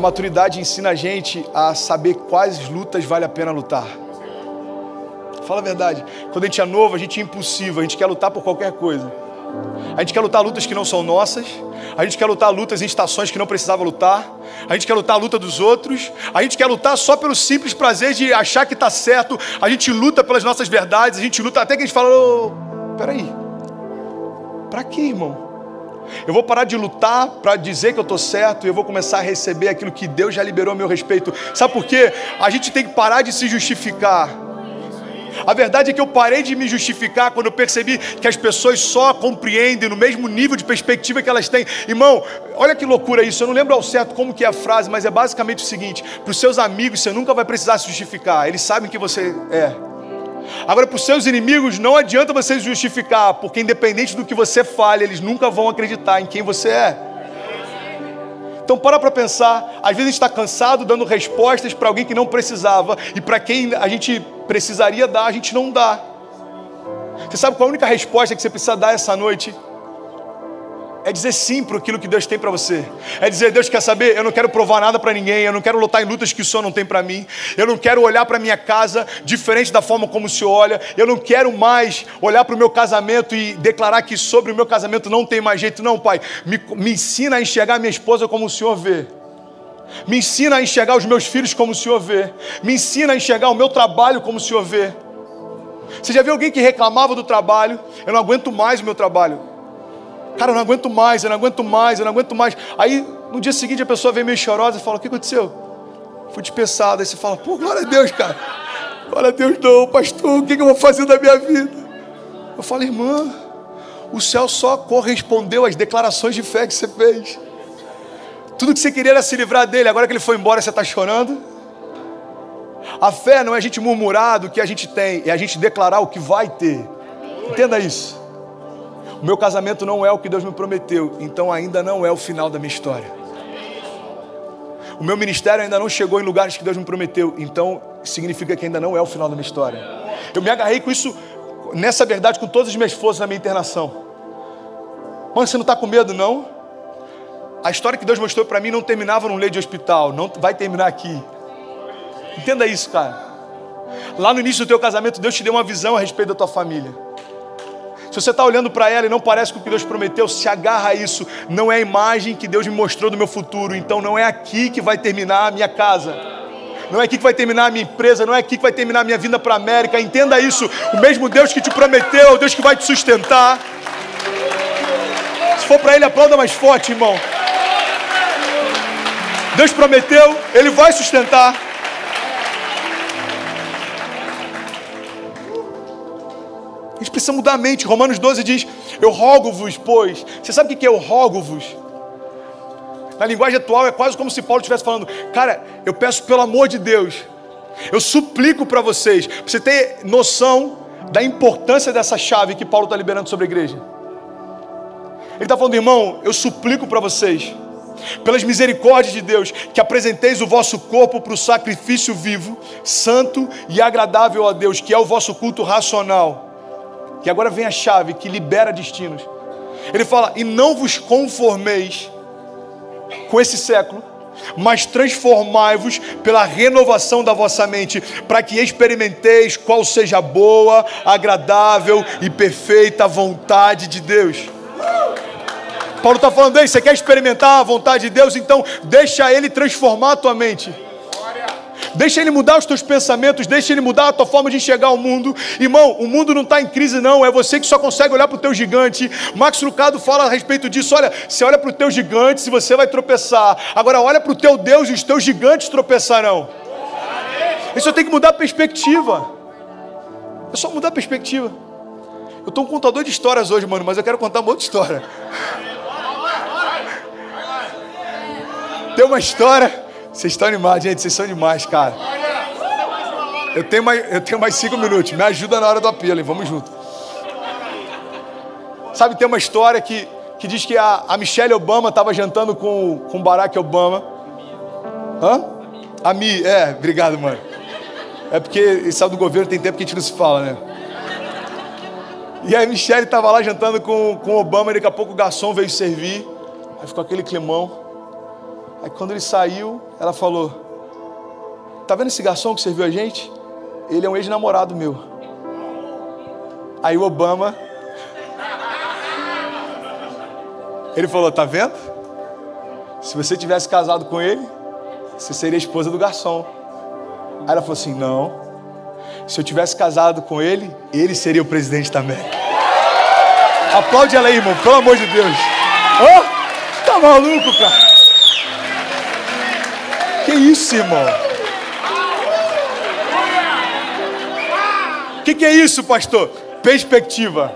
A maturidade ensina a gente a saber quais lutas vale a pena lutar. Fala a verdade. Quando a gente é novo, a gente é impulsivo, a gente quer lutar por qualquer coisa. A gente quer lutar lutas que não são nossas. A gente quer lutar lutas em estações que não precisava lutar. A gente quer lutar a luta dos outros. A gente quer lutar só pelo simples prazer de achar que está certo. A gente luta pelas nossas verdades. A gente luta até que a gente fala: oh, peraí, para que, irmão? Eu vou parar de lutar para dizer que eu estou certo e eu vou começar a receber aquilo que Deus já liberou a meu respeito. Sabe por quê? A gente tem que parar de se justificar. A verdade é que eu parei de me justificar quando eu percebi que as pessoas só compreendem no mesmo nível de perspectiva que elas têm. Irmão, olha que loucura isso. Eu não lembro ao certo como que é a frase, mas é basicamente o seguinte: para os seus amigos você nunca vai precisar se justificar. Eles sabem que você é. Agora, para os seus inimigos, não adianta você justificar, porque independente do que você fale, eles nunca vão acreditar em quem você é. Então para para pensar, às vezes a gente está cansado dando respostas para alguém que não precisava e para quem a gente precisaria dar, a gente não dá. Você sabe qual é a única resposta que você precisa dar essa noite? É dizer sim para aquilo que Deus tem para você. É dizer, Deus quer saber, eu não quero provar nada para ninguém, eu não quero lutar em lutas que o Senhor não tem para mim. Eu não quero olhar para minha casa diferente da forma como o Senhor olha. Eu não quero mais olhar para o meu casamento e declarar que sobre o meu casamento não tem mais jeito. Não, Pai, me, me ensina a enxergar minha esposa como o Senhor vê. Me ensina a enxergar os meus filhos como o Senhor vê. Me ensina a enxergar o meu trabalho como o Senhor vê. Você já viu alguém que reclamava do trabalho? Eu não aguento mais o meu trabalho. Cara, eu não aguento mais, eu não aguento mais, eu não aguento mais. Aí no dia seguinte a pessoa vem meio chorosa e fala: O que aconteceu? Fui dispensado. Aí você fala: Pô, glória a Deus, cara. Glória a Deus, não, pastor. O que eu vou fazer da minha vida? Eu falo, irmã, o céu só correspondeu às declarações de fé que você fez. Tudo que você queria era se livrar dele, agora que ele foi embora, você está chorando. A fé não é a gente murmurar do que a gente tem, é a gente declarar o que vai ter. Entenda isso. O meu casamento não é o que Deus me prometeu, então ainda não é o final da minha história. O meu ministério ainda não chegou em lugares que Deus me prometeu, então significa que ainda não é o final da minha história. Eu me agarrei com isso, nessa verdade, com todas as minhas forças na minha internação. Mano, você não está com medo, não? A história que Deus mostrou para mim não terminava num leito de hospital, não vai terminar aqui. Entenda isso, cara. Lá no início do teu casamento, Deus te deu uma visão a respeito da tua família. Se você está olhando para ela e não parece com o que Deus prometeu, se agarra a isso. Não é a imagem que Deus me mostrou do meu futuro. Então não é aqui que vai terminar a minha casa. Não é aqui que vai terminar a minha empresa, não é aqui que vai terminar a minha vinda para a América. Entenda isso. O mesmo Deus que te prometeu, é o Deus que vai te sustentar. Se for para Ele, aplauda mais forte, irmão. Deus prometeu, Ele vai sustentar. A gente precisa mudar a mente. Romanos 12 diz: Eu rogo-vos, pois. Você sabe o que é eu rogo-vos? Na linguagem atual é quase como se Paulo estivesse falando: Cara, eu peço pelo amor de Deus, eu suplico para vocês, para você ter noção da importância dessa chave que Paulo está liberando sobre a igreja. Ele está falando, irmão, eu suplico para vocês, pelas misericórdias de Deus, que apresenteis o vosso corpo para o sacrifício vivo, santo e agradável a Deus, que é o vosso culto racional que agora vem a chave que libera destinos. Ele fala: E não vos conformeis com esse século, mas transformai-vos pela renovação da vossa mente, para que experimenteis qual seja a boa, agradável e perfeita vontade de Deus. Paulo está falando, aí, você quer experimentar a vontade de Deus? Então deixa Ele transformar a tua mente. Deixa Ele mudar os teus pensamentos, deixa Ele mudar a tua forma de enxergar o mundo. Irmão, o mundo não está em crise, não. É você que só consegue olhar para o teu gigante. Max Lucado fala a respeito disso. Olha, você olha para o teu gigante, se você vai tropeçar. Agora olha para o teu Deus e os teus gigantes tropeçarão. Isso tem que mudar a perspectiva. É só mudar a perspectiva. Eu estou um contador de histórias hoje, mano, mas eu quero contar uma outra história. Tem uma história vocês estão animados, gente. Vocês são demais, cara. Eu tenho mais, eu tenho mais cinco minutos. Me ajuda na hora do apelo, hein? Vamos junto. Sabe, tem uma história que, que diz que a, a Michelle Obama estava jantando com, com Barack Obama. Hã? A Mi, é, obrigado, mano. É porque ele sabe do governo, tem tempo que a gente não se fala, né? E aí a Michelle estava lá jantando com, com Obama e daqui a pouco o garçom veio servir. Aí ficou aquele climão. Aí quando ele saiu, ela falou: Tá vendo esse garçom que serviu a gente? Ele é um ex-namorado meu. Aí o Obama. Ele falou: Tá vendo? Se você tivesse casado com ele, você seria esposa do garçom. Aí ela falou assim: Não. Se eu tivesse casado com ele, ele seria o presidente América. Aplaude ela aí, irmão, pelo amor de Deus. Oh, tá maluco, cara? Que isso, irmão? O que, que é isso, pastor? Perspectiva.